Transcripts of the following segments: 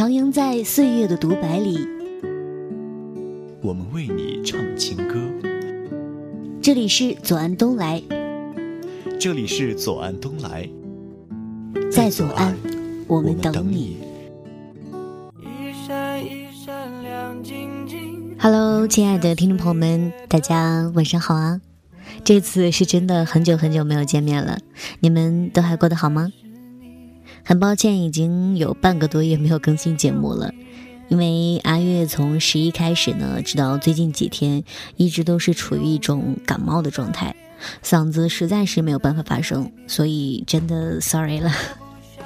徜徉在岁月的独白里，我们为你唱情歌。这里是左岸东来，这里是左岸东来，在左岸，我们等你。Hello，亲爱的听众朋友们，大家晚上好啊！这次是真的很久很久没有见面了，你们都还过得好吗？很抱歉，已经有半个多月没有更新节目了，因为阿月从十一开始呢，直到最近几天，一直都是处于一种感冒的状态，嗓子实在是没有办法发声，所以真的 sorry 了。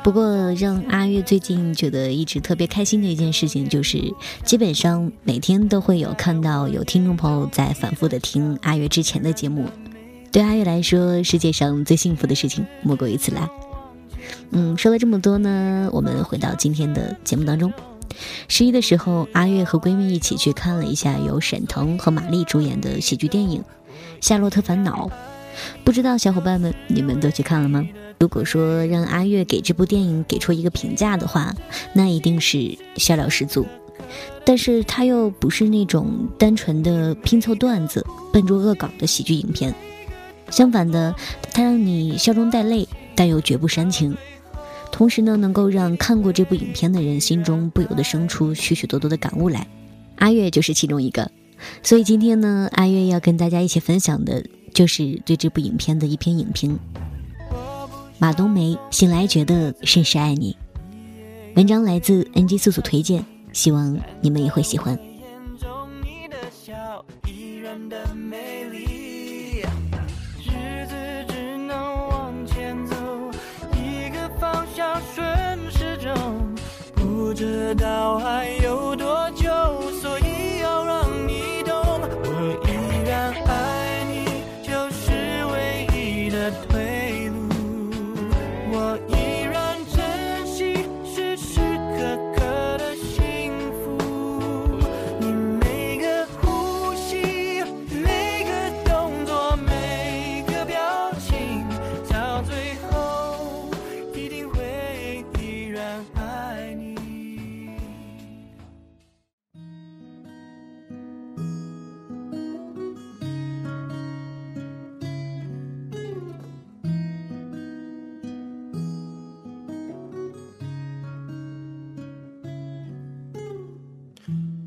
不过让阿月最近觉得一直特别开心的一件事情，就是基本上每天都会有看到有听众朋友在反复的听阿月之前的节目，对阿月来说，世界上最幸福的事情莫过于此啦。嗯，说了这么多呢，我们回到今天的节目当中。十一的时候，阿月和闺蜜一起去看了一下由沈腾和马丽主演的喜剧电影《夏洛特烦恼》。不知道小伙伴们你们都去看了吗？如果说让阿月给这部电影给出一个评价的话，那一定是笑料十足。但是它又不是那种单纯的拼凑段子、笨拙恶搞的喜剧影片，相反的，它让你笑中带泪。但又绝不煽情，同时呢，能够让看过这部影片的人心中不由得生出许许多多的感悟来。阿月就是其中一个，所以今天呢，阿月要跟大家一起分享的就是对这部影片的一篇影评。马冬梅醒来觉得甚是爱你，文章来自 NG 素素推荐，希望你们也会喜欢。知道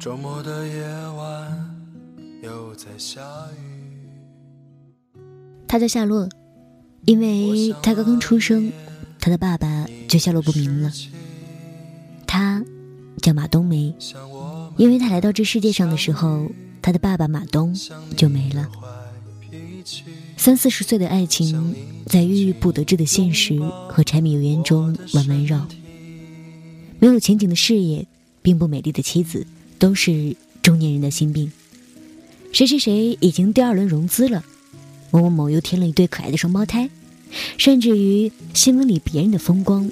周末的夜晚又在下雨。他叫夏洛，因为他刚刚出生，他的爸爸就下落不明了。他叫马冬梅，因为他来到这世界上的时候，他的爸爸马东就没了。三四十岁的爱情，在郁郁不得志的现实和柴米油盐中弯弯绕。没有前景的事业，并不美丽的妻子。都是中年人的心病。谁谁谁已经第二轮融资了，某某某又添了一对可爱的双胞胎，甚至于新闻里别人的风光，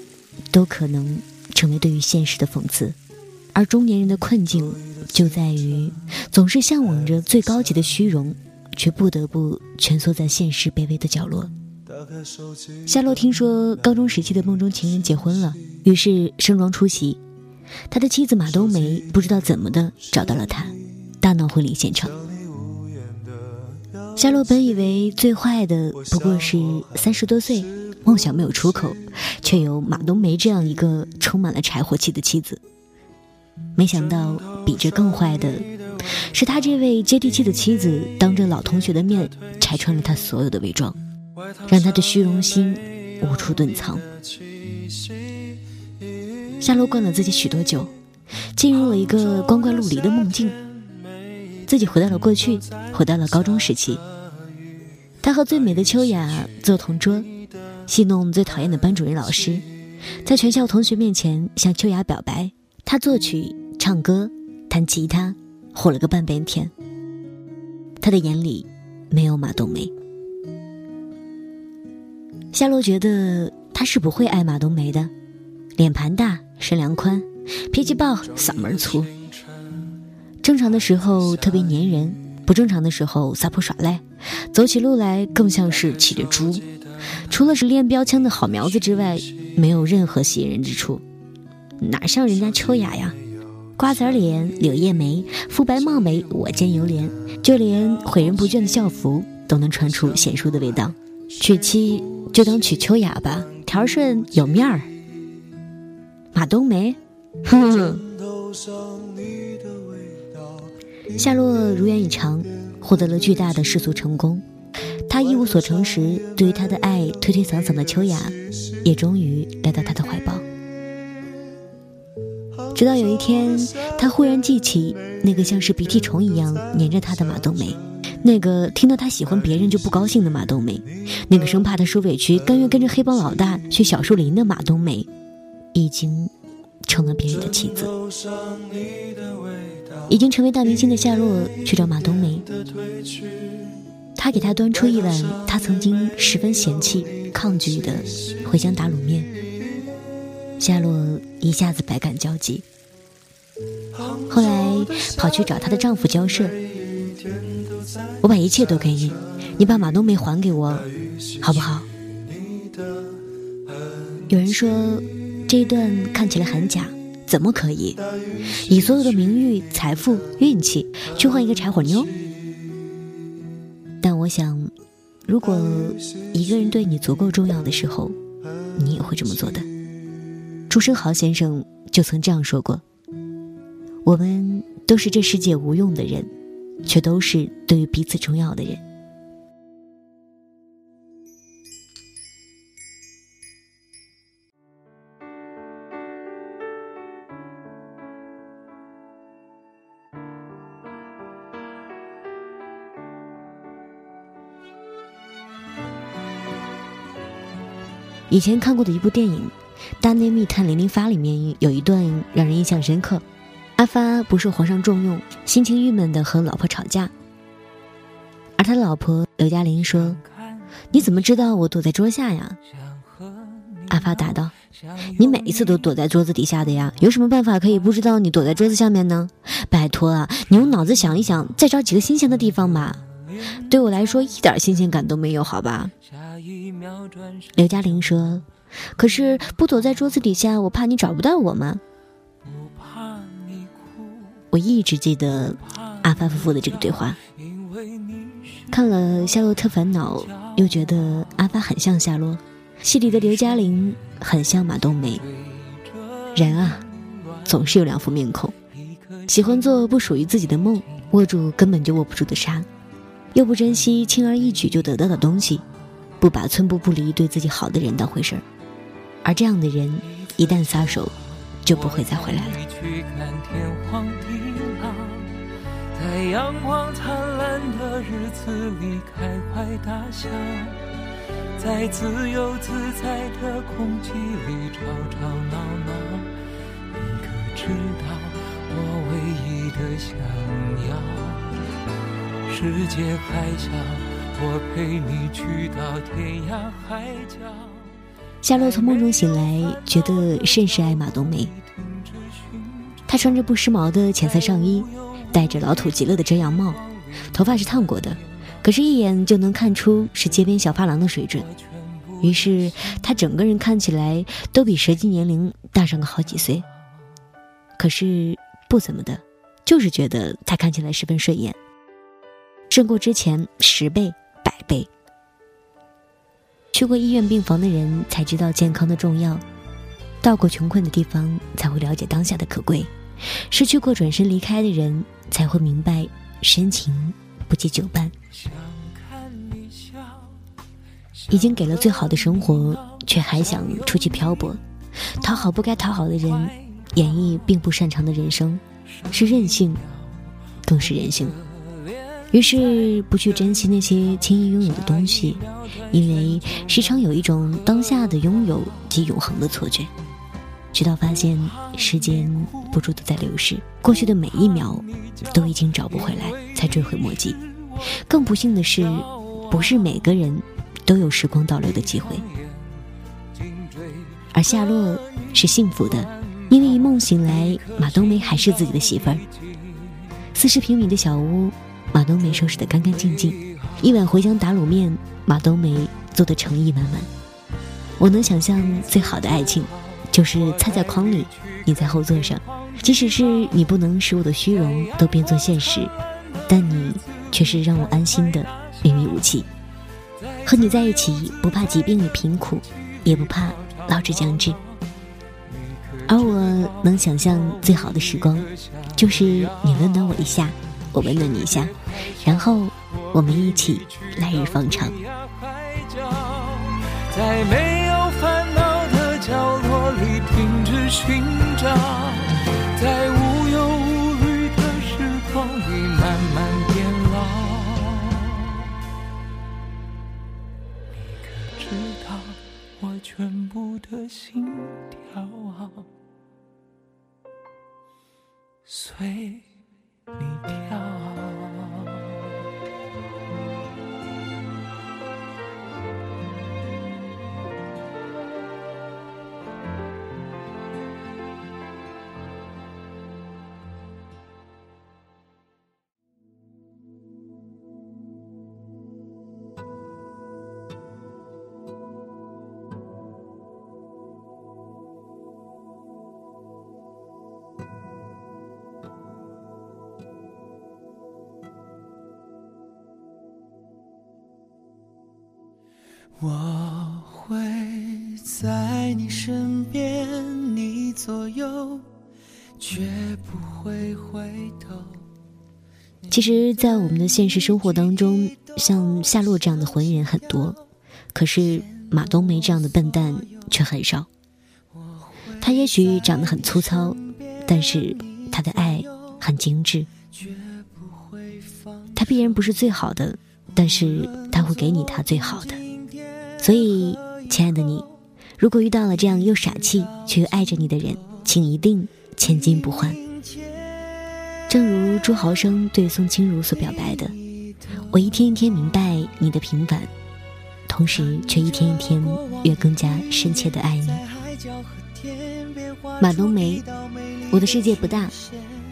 都可能成为对于现实的讽刺。而中年人的困境就在于，总是向往着最高级的虚荣，却不得不蜷缩在现实卑微的角落。夏洛听说高中时期的梦中情人结婚了，于是盛装出席。他的妻子马冬梅不知道怎么的找到了他，大闹婚礼现场。夏洛本以为最坏的不过是三十多岁，梦想没有出口，却有马冬梅这样一个充满了柴火气的妻子。没想到比这更坏的，是他这位接地气的妻子当着老同学的面拆穿了他所有的伪装，让他的虚荣心无处遁藏。夏洛灌了自己许多酒，进入了一个光怪陆离的梦境。自己回到了过去，回到了高中时期。他和最美的秋雅做同桌，戏弄最讨厌的班主任老师，在全校同学面前向秋雅表白。他作曲、唱歌、弹吉他，火了个半边天。他的眼里没有马冬梅。夏洛觉得他是不会爱马冬梅的，脸盘大。身量宽，脾气暴，嗓门粗。正常的时候特别粘人，不正常的时候撒泼耍赖，走起路来更像是骑着猪。除了是练标枪的好苗子之外，没有任何吸引人之处。哪像人家秋雅呀？瓜子脸、柳叶眉、肤白貌美，我见犹怜。就连毁人不倦的校服都能穿出娴淑的味道。娶妻就当娶秋雅吧，条顺有面儿。马冬梅，哼。夏洛如愿以偿，获得了巨大的世俗成功。他一无所成时，对于他的爱推推搡搡的秋雅，也终于来到他的怀抱。直到有一天，他忽然记起那个像是鼻涕虫一样粘着他的马冬梅，那个听到他喜欢别人就不高兴的马冬梅，那个生怕他受委屈甘愿跟着黑帮老大去小树林的马冬梅，已经成了别人的妻子。已经成为大明星的夏洛去找马冬梅。他给他端出一碗他曾经十分嫌弃、抗拒的茴香打卤面，夏洛一下子百感交集。后来跑去找她的丈夫交涉：“我把一切都给你，你把马冬梅还给我，好不好？”有人说这一段看起来很假，怎么可以？以所有的名誉、财富、运气去换一个柴火妞？但我想，如果一个人对你足够重要的时候，你也会这么做的。朱生豪先生就曾这样说过：“我们都是这世界无用的人，却都是对于彼此重要的人。”以前看过的一部电影《大内密探零零发》里面有一段让人印象深刻。阿发不受皇上重用，心情郁闷的和老婆吵架。而他老婆刘嘉玲说：“你怎么知道我躲在桌下呀？”阿发答道：“你每一次都躲在桌子底下的呀，有什么办法可以不知道你躲在桌子下面呢？拜托啊，你用脑子想一想，再找几个新鲜的地方吧。对我来说一点新鲜感都没有，好吧？”刘嘉玲说：“可是不躲在桌子底下，我怕你找不到我吗？”我一直记得阿发夫妇的这个对话。看了《夏洛特烦恼》，又觉得阿发很像夏洛，戏里的刘嘉玲很像马冬梅。人啊，总是有两副面孔，喜欢做不属于自己的梦，握住根本就握不住的沙，又不珍惜轻而易举就得到的东西。不把寸步不离对自己好的人当回事儿，而这样的人一旦撒手，就不会再回来了。在阳光灿烂的日子里开怀大笑，在自由自在的空气里吵吵闹闹。你可知道我唯一的想要？世界还小。我陪你去到天涯海角。夏洛从梦中醒来，觉得甚是爱马冬梅。她穿着不时髦的浅色上衣，戴着老土极了的遮阳帽，头发是烫过的，可是，一眼就能看出是街边小发廊的水准。于是，她整个人看起来都比实际年龄大上个好几岁。可是，不怎么的，就是觉得她看起来十分顺眼，胜过之前十倍。百倍。去过医院病房的人才知道健康的重要，到过穷困的地方才会了解当下的可贵，失去过转身离开的人才会明白深情不及久伴。已经给了最好的生活，却还想出去漂泊，讨好不该讨好的人，演绎并不擅长的人生，是任性，更是人性。于是不去珍惜那些轻易拥有的东西，因为时常有一种当下的拥有即永恒的错觉。直到发现时间不住的在流逝，过去的每一秒都已经找不回来，才追悔莫及。更不幸的是，不是每个人都有时光倒流的机会。而夏洛是幸福的，因为一梦醒来，马冬梅还是自己的媳妇儿。四十平米的小屋。马冬梅收拾得干干净净，一碗茴香打卤面，马冬梅做的诚意满满。我能想象最好的爱情，就是菜在筐里，你在后座上。即使是你不能使我的虚荣都变作现实，但你却是让我安心的秘密武器。和你在一起，不怕疾病与贫苦，也不怕老之将至。而我能想象最好的时光，就是你温暖我一下，我温暖你一下，然后我们一起来日方长。在没有烦恼的角落里停止寻找，在无忧无虑的时光里慢慢变老。你可知道我全部的心跳啊，随你跳。我会在你身边，你左右，绝不会回头。其实，在我们的现实生活当中，像夏洛这样的浑人很多，可是马冬梅这样的笨蛋却很少。他也许长得很粗糙，但是他的爱很精致。他必然不是最好的，但是他会给你他最好的。所以，亲爱的你，如果遇到了这样又傻气却又爱着你的人，请一定千金不换。正如朱豪生对宋清如所表白的：“我一天一天明白你的平凡，同时却一天一天越更加深切的爱你。”马冬梅，我的世界不大，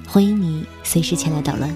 欢迎你随时前来捣乱。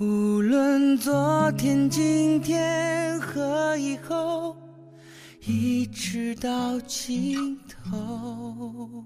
无论昨天、今天和以后，一直到尽头。